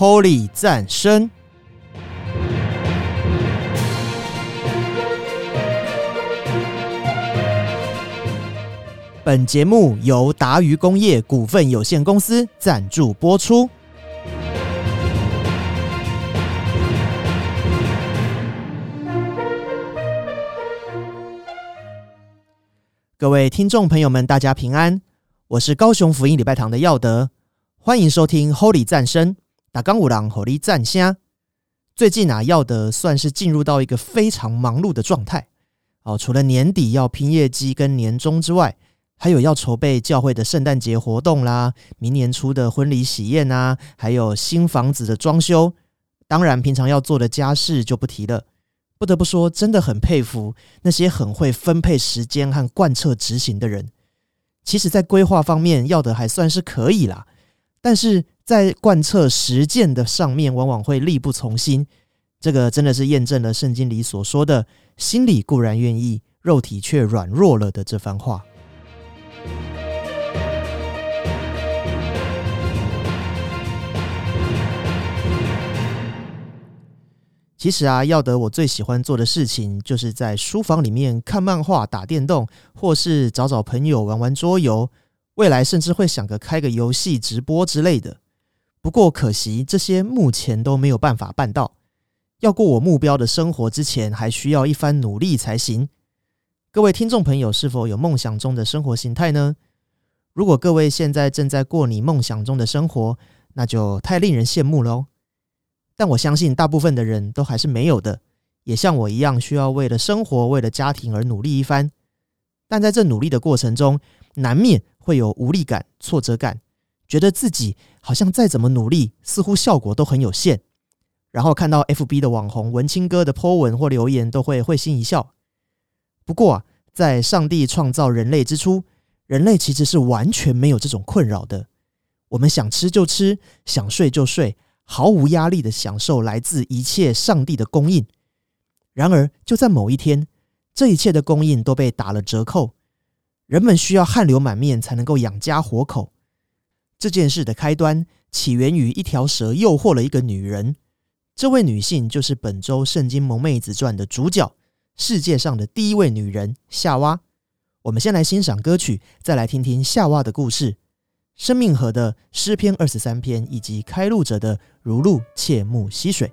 Holy 赞声。本节目由达渝工业股份有限公司赞助播出。各位听众朋友们，大家平安，我是高雄福音礼拜堂的耀德，欢迎收听 Holy 赞声，打刚五郎 Holy 赞虾。最近啊，耀德算是进入到一个非常忙碌的状态哦，除了年底要拼业绩跟年终之外，还有要筹备教会的圣诞节活动啦，明年初的婚礼喜宴啊，还有新房子的装修，当然平常要做的家事就不提了。不得不说，真的很佩服那些很会分配时间和贯彻执行的人。其实，在规划方面要的还算是可以啦，但是在贯彻实践的上面，往往会力不从心。这个真的是验证了圣经里所说的“心里固然愿意，肉体却软弱了”的这番话。其实啊，要得我最喜欢做的事情，就是在书房里面看漫画、打电动，或是找找朋友玩玩桌游。未来甚至会想个开个游戏直播之类的。不过可惜，这些目前都没有办法办到。要过我目标的生活之前，还需要一番努力才行。各位听众朋友，是否有梦想中的生活形态呢？如果各位现在正在过你梦想中的生活，那就太令人羡慕了哦。但我相信，大部分的人都还是没有的，也像我一样，需要为了生活、为了家庭而努力一番。但在这努力的过程中，难免会有无力感、挫折感，觉得自己好像再怎么努力，似乎效果都很有限。然后看到 FB 的网红文青哥的 po 文或留言，都会会心一笑。不过啊，在上帝创造人类之初，人类其实是完全没有这种困扰的。我们想吃就吃，想睡就睡。毫无压力的享受来自一切上帝的供应。然而，就在某一天，这一切的供应都被打了折扣。人们需要汗流满面才能够养家活口。这件事的开端起源于一条蛇诱惑了一个女人。这位女性就是本周《圣经萌妹子传》的主角，世界上的第一位女人夏娃。我们先来欣赏歌曲，再来听听夏娃的故事。生命河的诗篇二十三篇，以及开路者的如露切木溪水。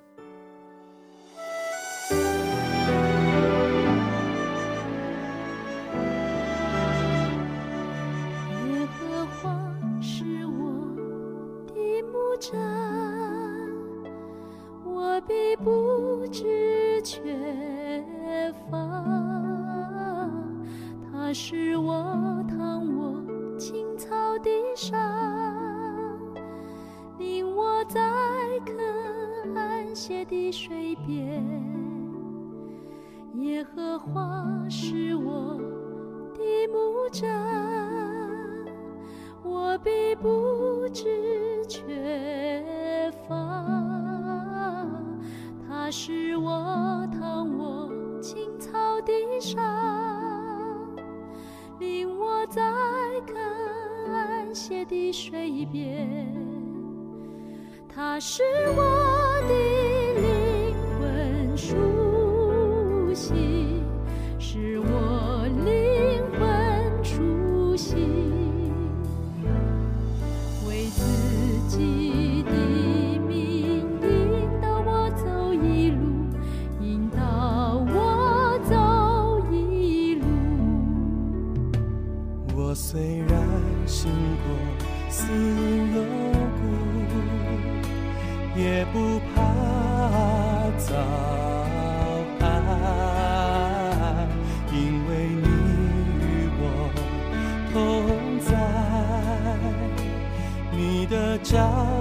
下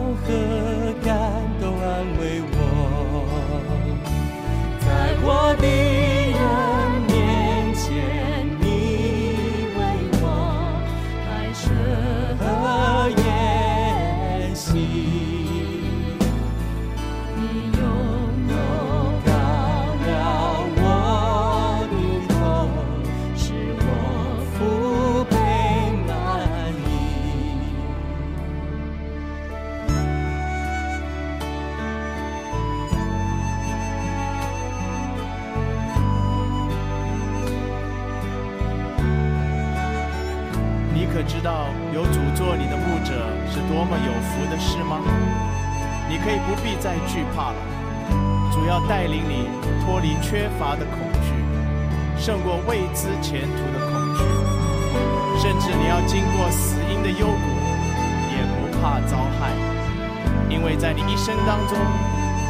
在你一生当中，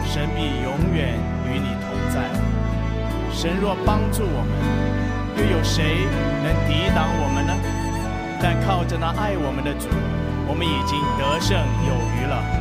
神必永远与你同在。神若帮助我们，又有谁能抵挡我们呢？但靠着那爱我们的主，我们已经得胜有余了。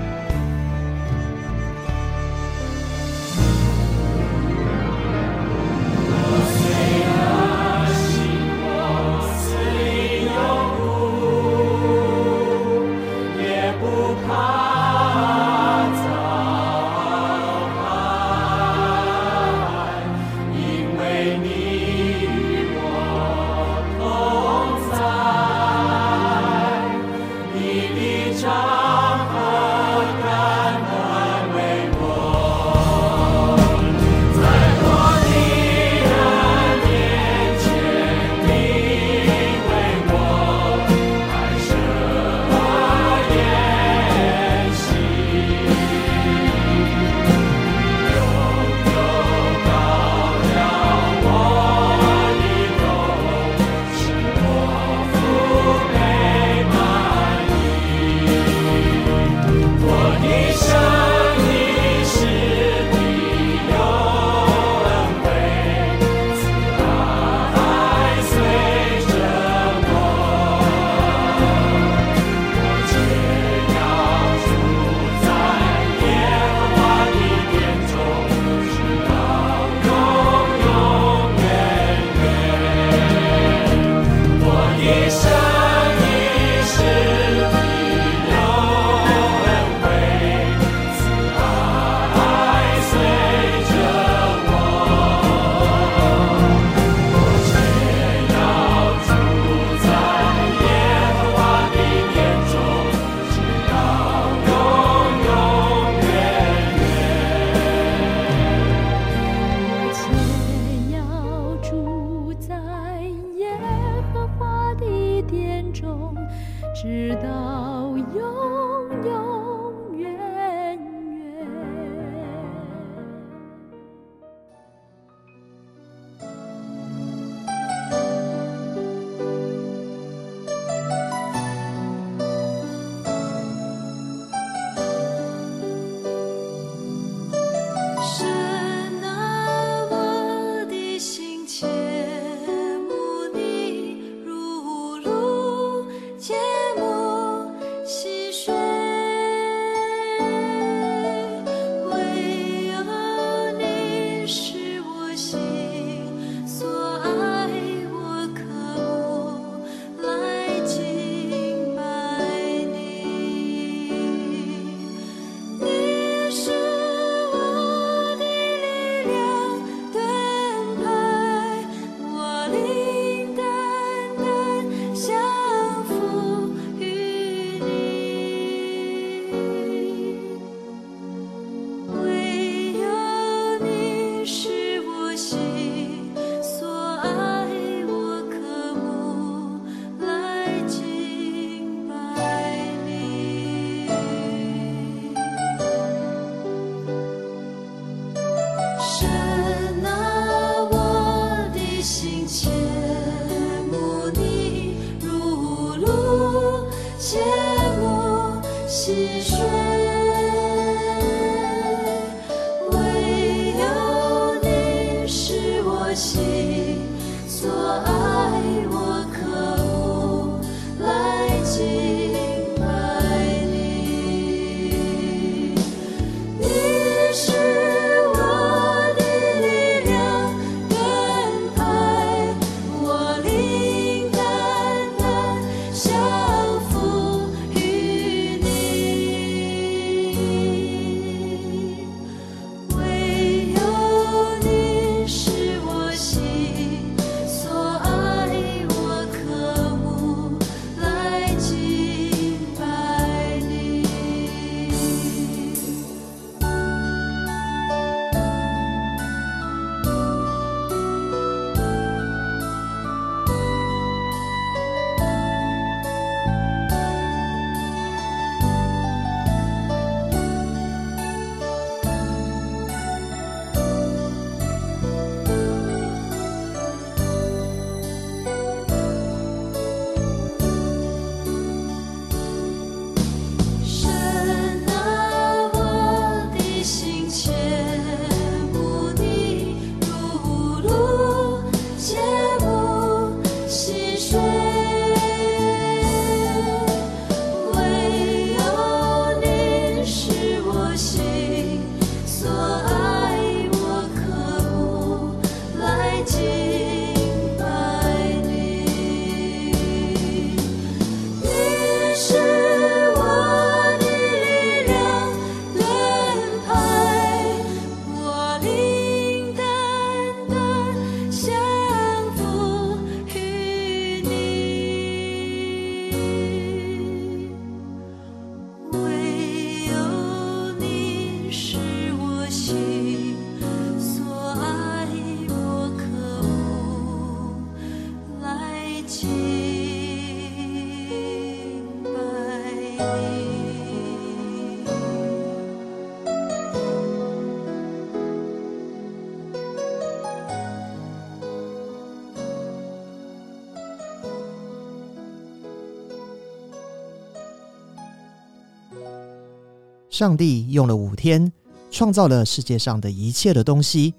上帝用了五天创造了世界上的一切的东西，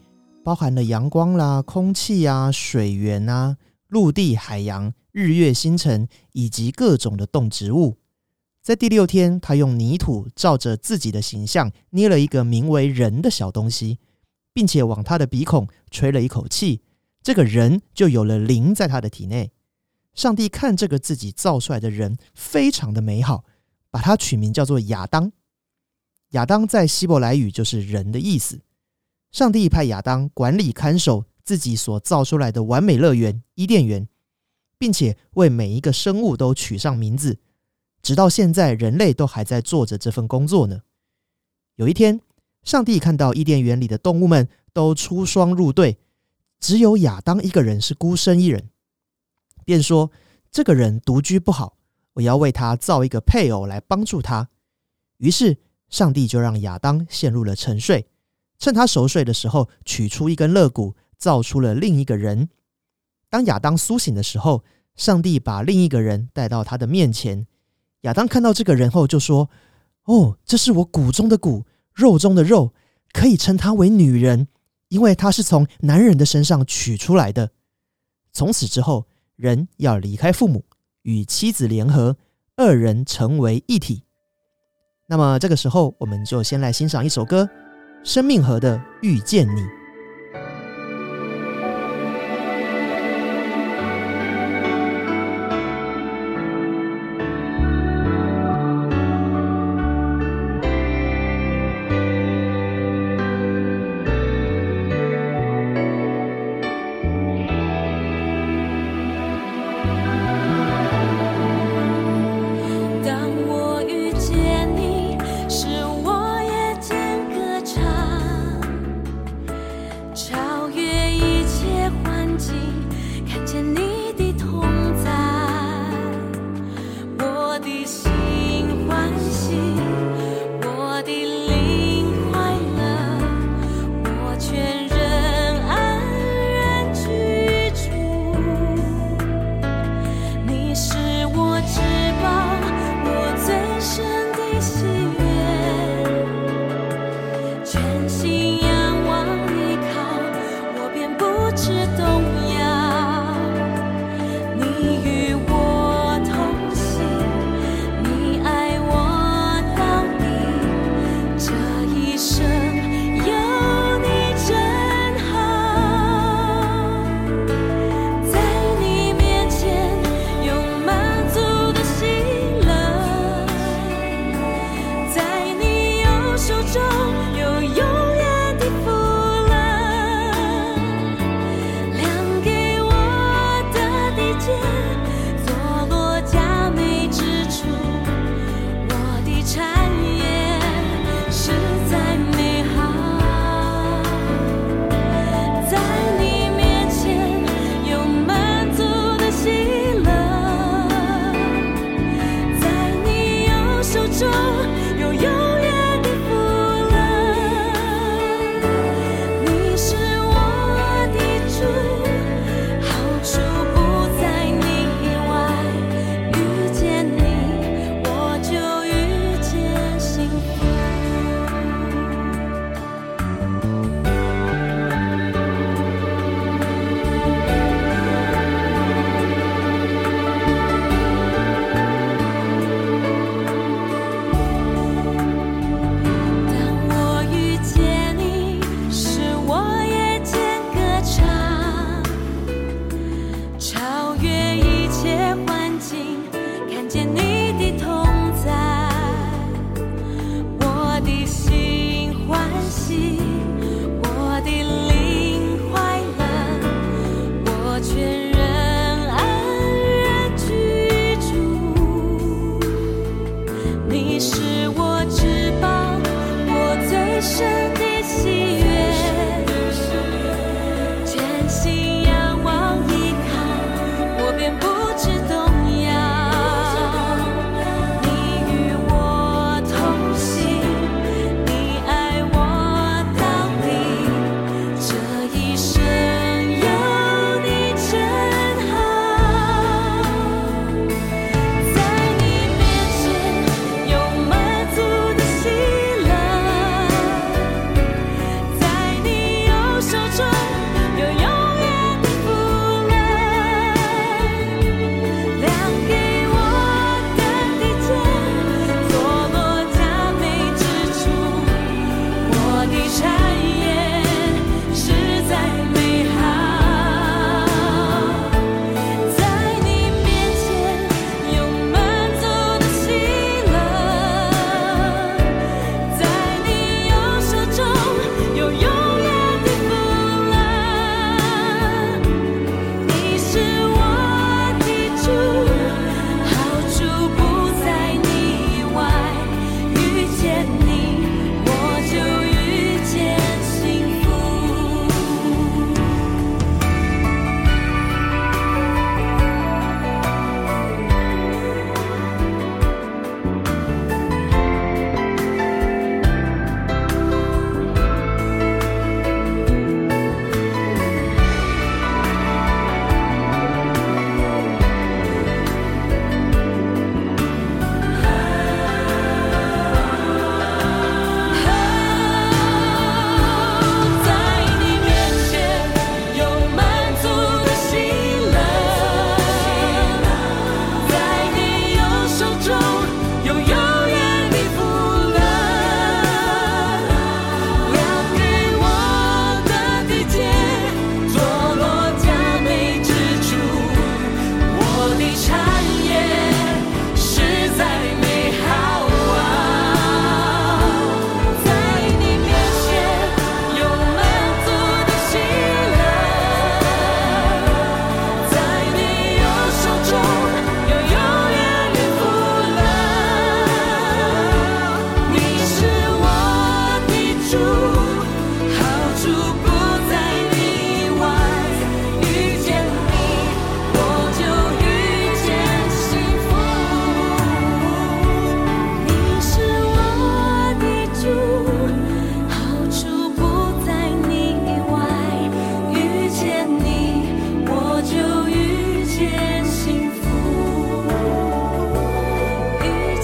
包含了阳光啦、空气啊、水源啊、陆地、海洋、日月星辰以及各种的动植物。在第六天，他用泥土照着自己的形象捏了一个名为人的小东西，并且往他的鼻孔吹了一口气，这个人就有了灵在他的体内。上帝看这个自己造出来的人非常的美好，把他取名叫做亚当。亚当在希伯来语就是人的意思。上帝派亚当管理看守自己所造出来的完美乐园伊甸园，并且为每一个生物都取上名字。直到现在，人类都还在做着这份工作呢。有一天，上帝看到伊甸园里的动物们都出双入对，只有亚当一个人是孤身一人，便说：“这个人独居不好，我要为他造一个配偶来帮助他。”于是，上帝就让亚当陷入了沉睡，趁他熟睡的时候，取出一根肋骨，造出了另一个人。当亚当苏醒的时候，上帝把另一个人带到他的面前。亚当看到这个人后，就说：“哦，这是我骨中的骨，肉中的肉，可以称她为女人，因为她是从男人的身上取出来的。”从此之后，人要离开父母，与妻子联合，二人成为一体。那么这个时候，我们就先来欣赏一首歌《生命河的遇见你》。你是我翅膀我最深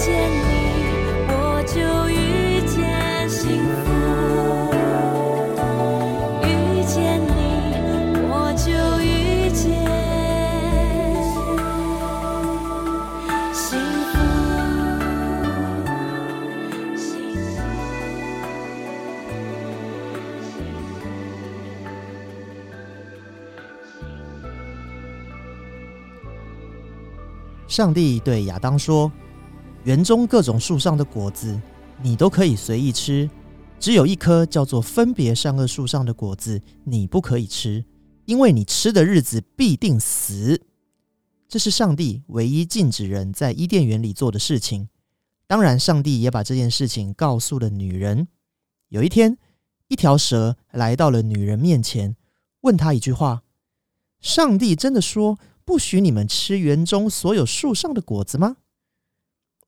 遇见你，我就遇见幸福。遇见你，我就遇见幸福。上帝对亚当说。园中各种树上的果子，你都可以随意吃，只有一棵叫做分别善恶树上的果子，你不可以吃，因为你吃的日子必定死。”这是上帝唯一禁止人在伊甸园里做的事情。当然，上帝也把这件事情告诉了女人。有一天，一条蛇来到了女人面前，问她一句话：“上帝真的说不许你们吃园中所有树上的果子吗？”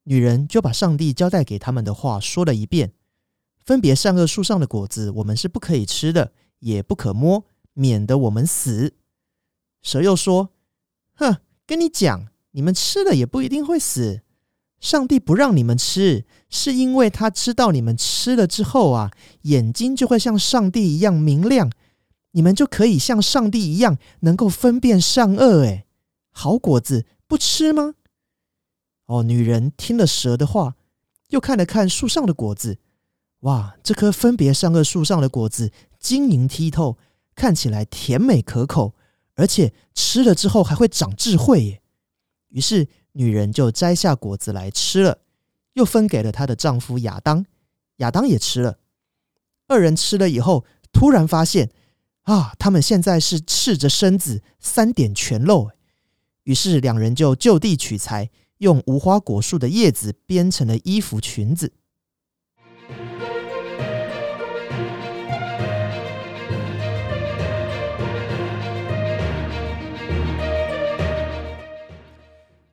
女人就把上帝交代给他们的话说了一遍：“分别善恶树上的果子，我们是不可以吃的，也不可摸，免得我们死。”蛇又说：“哼。”跟你讲，你们吃了也不一定会死。上帝不让你们吃，是因为他知道你们吃了之后啊，眼睛就会像上帝一样明亮，你们就可以像上帝一样能够分辨善恶。哎，好果子不吃吗？哦，女人听了蛇的话，又看了看树上的果子，哇，这棵分别善恶树上的果子晶莹剔透，看起来甜美可口。而且吃了之后还会长智慧耶。于是女人就摘下果子来吃了，又分给了她的丈夫亚当，亚当也吃了。二人吃了以后，突然发现啊，他们现在是赤着身子，三点全露。于是两人就就地取材，用无花果树的叶子编成了衣服裙子。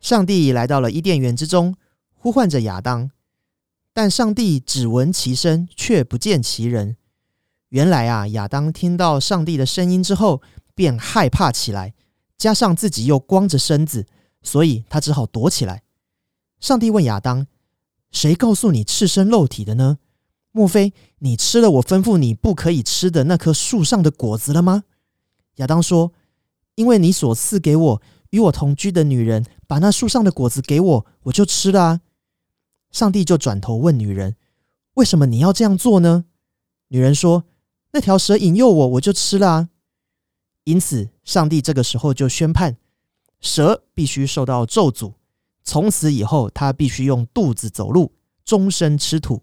上帝来到了伊甸园之中，呼唤着亚当，但上帝只闻其声，却不见其人。原来啊，亚当听到上帝的声音之后，便害怕起来，加上自己又光着身子，所以他只好躲起来。上帝问亚当：“谁告诉你赤身露体的呢？莫非你吃了我吩咐你不可以吃的那棵树上的果子了吗？”亚当说：“因为你所赐给我。”与我同居的女人把那树上的果子给我，我就吃了啊。上帝就转头问女人：“为什么你要这样做呢？”女人说：“那条蛇引诱我，我就吃了啊。”因此，上帝这个时候就宣判：蛇必须受到咒诅，从此以后，它必须用肚子走路，终身吃土，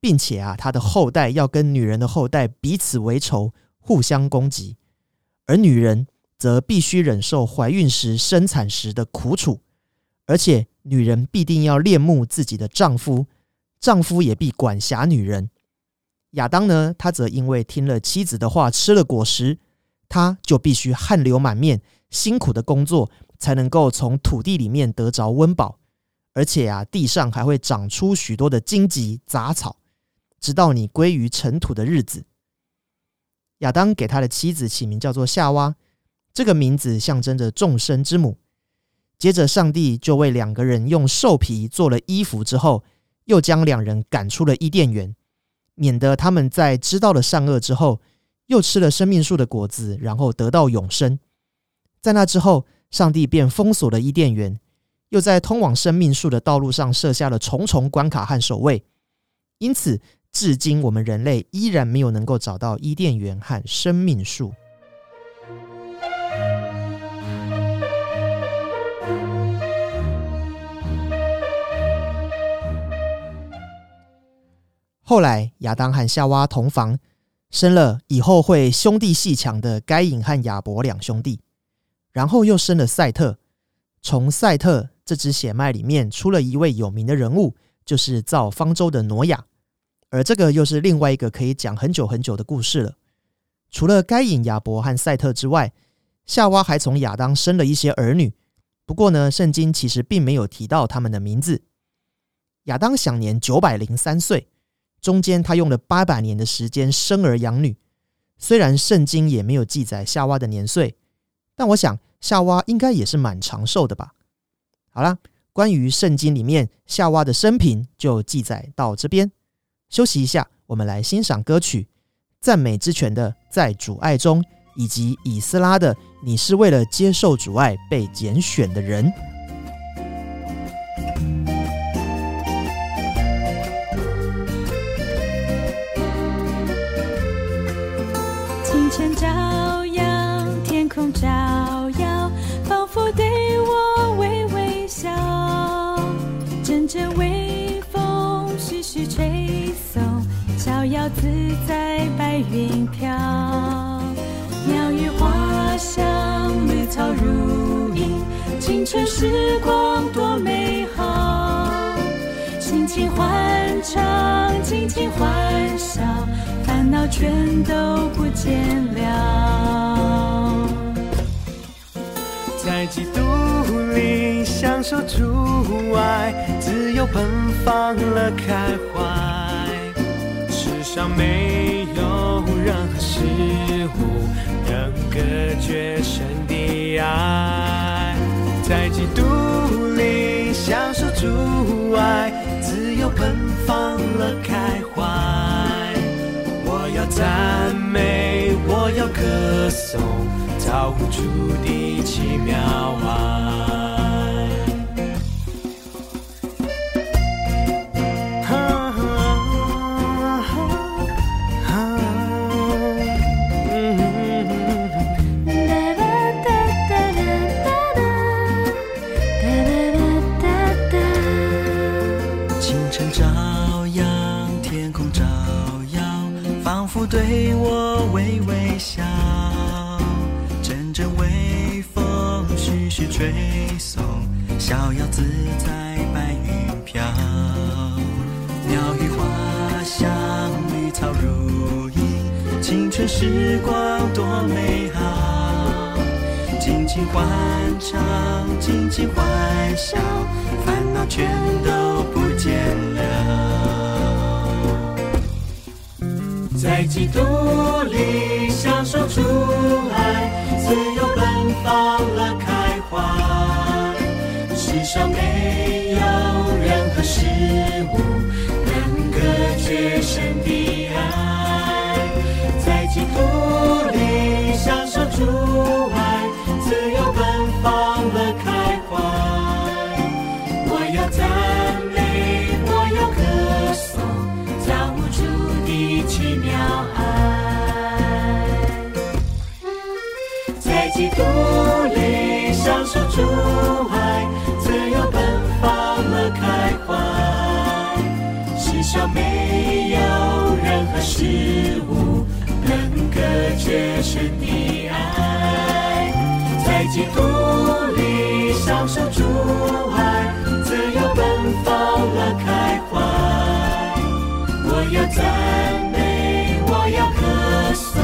并且啊，他的后代要跟女人的后代彼此为仇，互相攻击，而女人。则必须忍受怀孕时、生产时的苦楚，而且女人必定要恋慕自己的丈夫，丈夫也必管辖女人。亚当呢，他则因为听了妻子的话，吃了果实，他就必须汗流满面、辛苦的工作，才能够从土地里面得着温饱，而且啊，地上还会长出许多的荆棘杂草，直到你归于尘土的日子。亚当给他的妻子起名叫做夏娃。这个名字象征着众生之母。接着，上帝就为两个人用兽皮做了衣服，之后又将两人赶出了伊甸园，免得他们在知道了善恶之后，又吃了生命树的果子，然后得到永生。在那之后，上帝便封锁了伊甸园，又在通往生命树的道路上设下了重重关卡和守卫。因此，至今我们人类依然没有能够找到伊甸园和生命树。后来，亚当和夏娃同房，生了以后会兄弟戏强的该隐和亚伯两兄弟，然后又生了赛特。从赛特这支血脉里面出了一位有名的人物，就是造方舟的挪亚。而这个又是另外一个可以讲很久很久的故事了。除了该隐、亚伯和赛特之外，夏娃还从亚当生了一些儿女。不过呢，圣经其实并没有提到他们的名字。亚当享年九百零三岁。中间他用了八百年的时间生儿养女，虽然圣经也没有记载夏娃的年岁，但我想夏娃应该也是蛮长寿的吧。好了，关于圣经里面夏娃的生平就记载到这边。休息一下，我们来欣赏歌曲《赞美之泉》的《在主爱中》，以及以斯拉的《你是为了接受主爱被拣选的人》。自在白云飘，鸟语花香，绿草如茵，青春时光多美好。尽情欢唱，尽情欢笑，烦恼全都不见了。在基督里享受主爱，自由奔放了开怀。上没有任何事物能隔绝神的爱。在基督里享受主爱，自由奔放了开怀。我要赞美，我要歌颂，造物主的奇妙爱。时光多美好。尽情欢唱，尽情欢笑，烦恼全都不见了。在基督里享受主爱，自由奔放乐开怀。世上没有任何事物能隔绝神的事物能隔绝神的爱。在基督里享受主爱，自由奔放乐开怀。我要赞美，我要歌颂，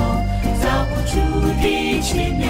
造物主的奇妙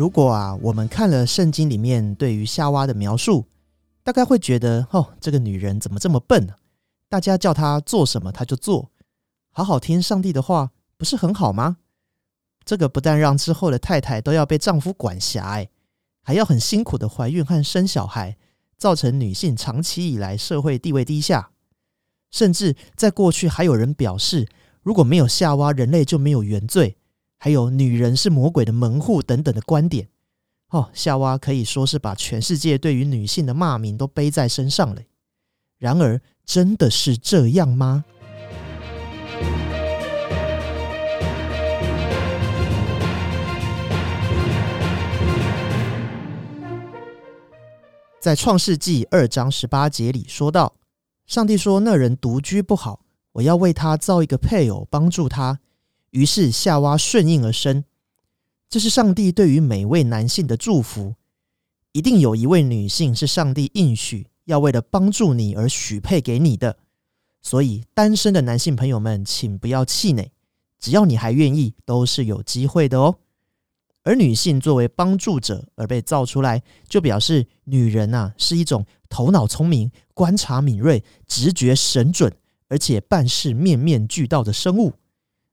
如果啊，我们看了圣经里面对于夏娃的描述，大概会觉得哦，这个女人怎么这么笨呢、大家叫她做什么她就做，好好听上帝的话，不是很好吗？这个不但让之后的太太都要被丈夫管辖，哎，还要很辛苦的怀孕和生小孩，造成女性长期以来社会地位低下。甚至在过去还有人表示，如果没有夏娃，人类就没有原罪。还有女人是魔鬼的门户等等的观点。哦，夏娃可以说是把全世界对于女性的骂名都背在身上了。然而，真的是这样吗？在创世纪二章十八节里说到，上帝说：“那人独居不好，我要为他造一个配偶，帮助他。”于是夏娃顺应而生。这是上帝对于每位男性的祝福。一定有一位女性是上帝应许要为了帮助你而许配给你的。所以，单身的男性朋友们，请不要气馁，只要你还愿意，都是有机会的哦。而女性作为帮助者而被造出来，就表示女人呐、是一种头脑聪明、观察敏锐、直觉神准，而且办事面面俱到的生物。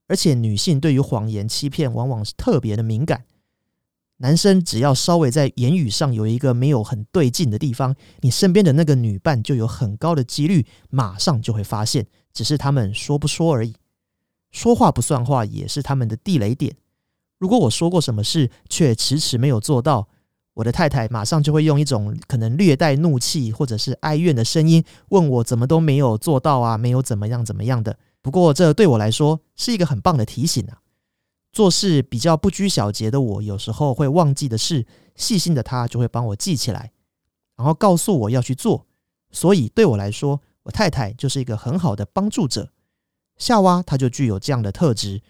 而且女性对于谎言、欺骗往往是特别的敏感。男生只要稍微在言语上有一个没有很对劲的地方，你身边的那个女伴就有很高的几率马上就会发现，只是他们说不说而已。说话不算话也是他们的地雷点。如果我说过什么事却迟迟没有做到，我的太太马上就会用一种可能略带怒气或者是哀怨的声音问我怎么都没有做到啊，没有怎么样怎么样的。不过这对我来说是一个很棒的提醒啊！做事比较不拘小节的我，有时候会忘记的事，细心的他就会帮我记起来，然后告诉我要去做。所以对我来说，我太太就是一个很好的帮助者。夏娃她就具有这样的特质。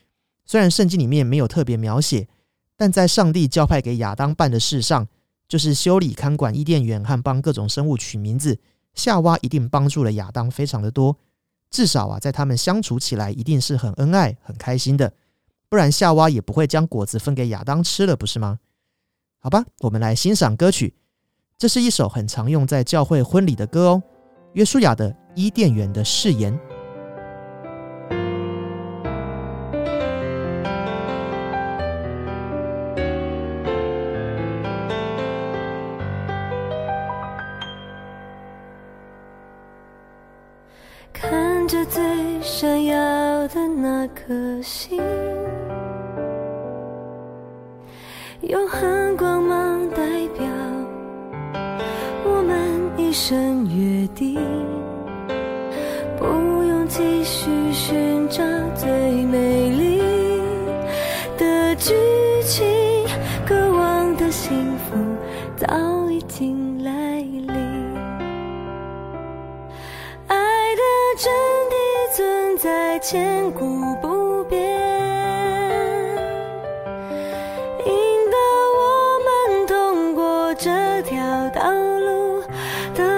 虽然圣经里面没有特别描写，但在上帝交派给亚当办的事上，就是修理、看管伊甸园和帮各种生物取名字，夏娃一定帮助了亚当非常的多。至少啊，在他们相处起来一定是很恩爱、很开心的，不然夏娃也不会将果子分给亚当吃了，不是吗？好吧，我们来欣赏歌曲，这是一首很常用在教会婚礼的歌哦，约书亚的《伊甸园的誓言》。闪耀的那颗星，永恒光芒代表我们一生约定，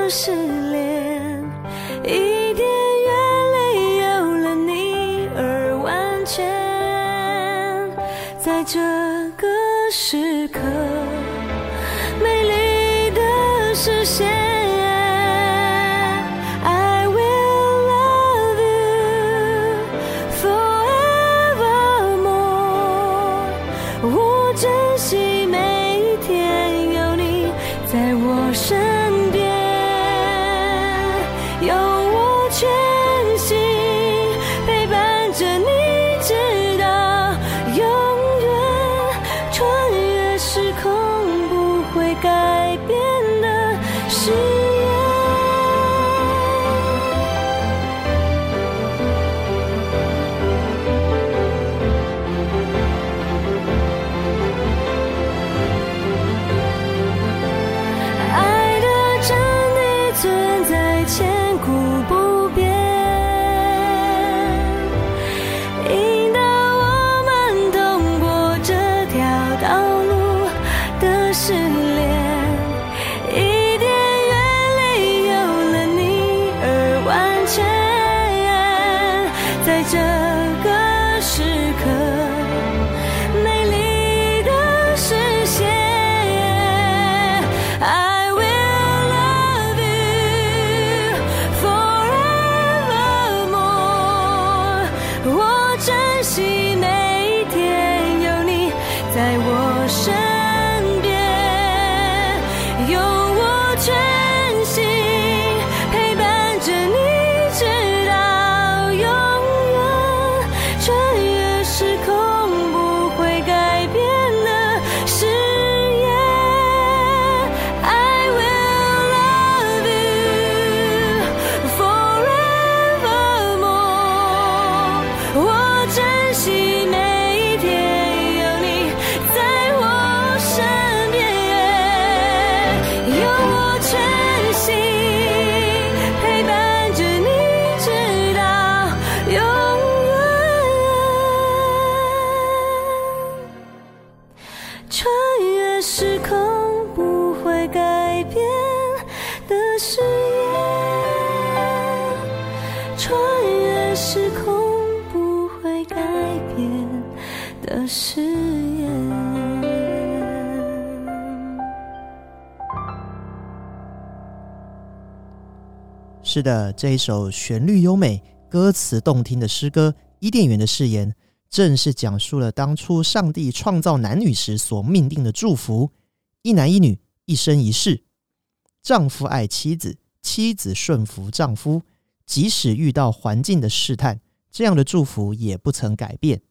是着你，是的，这一首旋律优美、歌词动听的诗歌《伊甸园的誓言》，正是讲述了当初上帝创造男女时所命定的祝福：一男一女，一生一世。丈夫爱妻子，妻子顺服丈夫，即使遇到环境的试探，这样的祝福也不曾改变。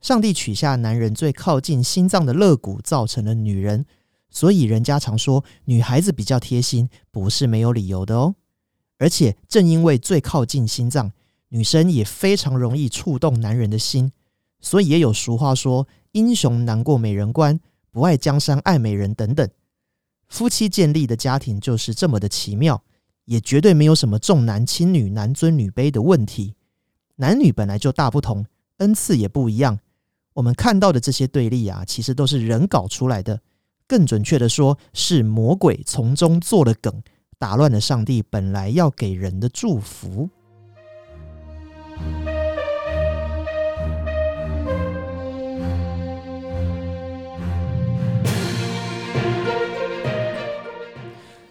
上帝取下男人最靠近心脏的肋骨，造成了女人，所以人家常说女孩子比较贴心，不是没有理由的哦。而且正因为最靠近心脏，女生也非常容易触动男人的心，所以也有俗话说“英雄难过美人关，不爱江山爱美人”等等。夫妻建立的家庭就是这么的奇妙，也绝对没有什么重男轻女、男尊女卑的问题。男女本来就大不同，恩赐也不一样。我们看到的这些对立啊，其实都是人搞出来的。更准确的说，是魔鬼从中做了梗，打乱了上帝本来要给人的祝福。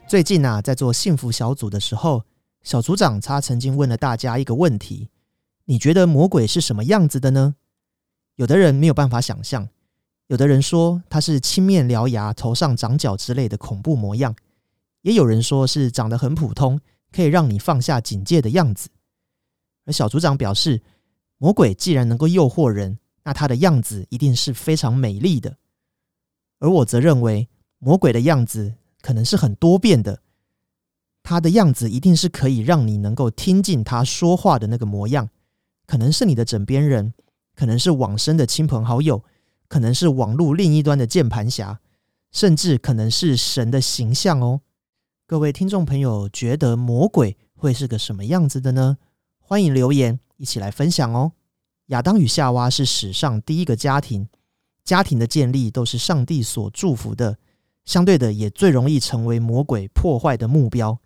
最近啊，在做幸福小组的时候，小组长他曾经问了大家一个问题：你觉得魔鬼是什么样子的呢？有的人没有办法想象，有的人说他是青面獠牙、头上长角之类的恐怖模样，也有人说是长得很普通，可以让你放下警戒的样子。而小组长表示，魔鬼既然能够诱惑人，那他的样子一定是非常美丽的。而我则认为，魔鬼的样子可能是很多变的，他的样子一定是可以让你能够听进他说话的那个模样，可能是你的枕边人，可能是往生的亲朋好友，可能是网络另一端的键盘侠，甚至可能是神的形象哦。各位听众朋友，觉得魔鬼会是个什么样子的呢？欢迎留言一起来分享哦。亚当与夏娃是史上第一个家庭，家庭的建立都是上帝所祝福的，相对的也最容易成为魔鬼破坏的目标。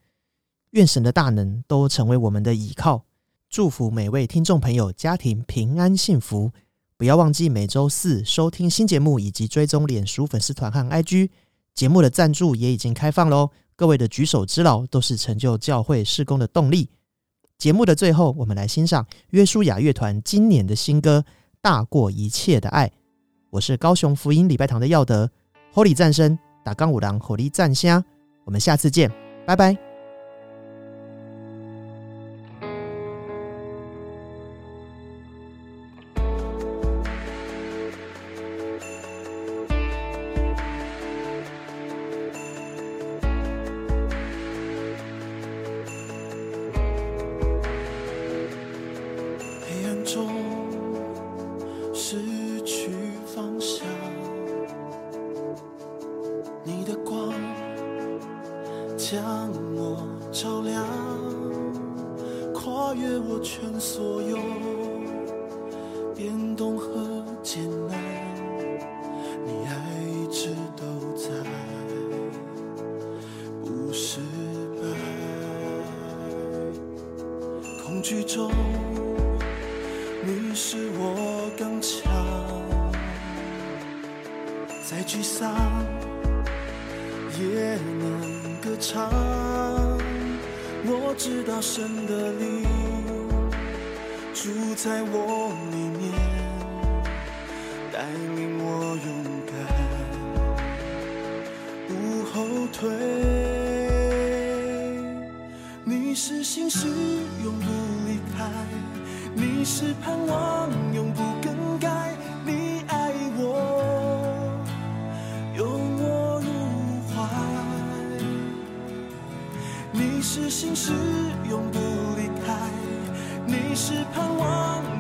愿神的大能都成为我们的倚靠，祝福每位听众朋友家庭平安幸福。不要忘记每周四收听新节目，以及追踪脸书粉丝团和 IG。节目的赞助也已经开放喽，各位的举手之劳都是成就教会事工的动力。节目的最后，我们来欣赏约书亚乐团今年的新歌《大过一切的爱》。我是高雄福音礼拜堂的耀德，Holy 战声打钢五郎火力战虾，我们下次见，拜拜。里住在我里面，带领我勇敢，不后退。你是心事永不离开，你是盼望永不更改。你爱我，拥我入怀。你是心事永不。你是盼望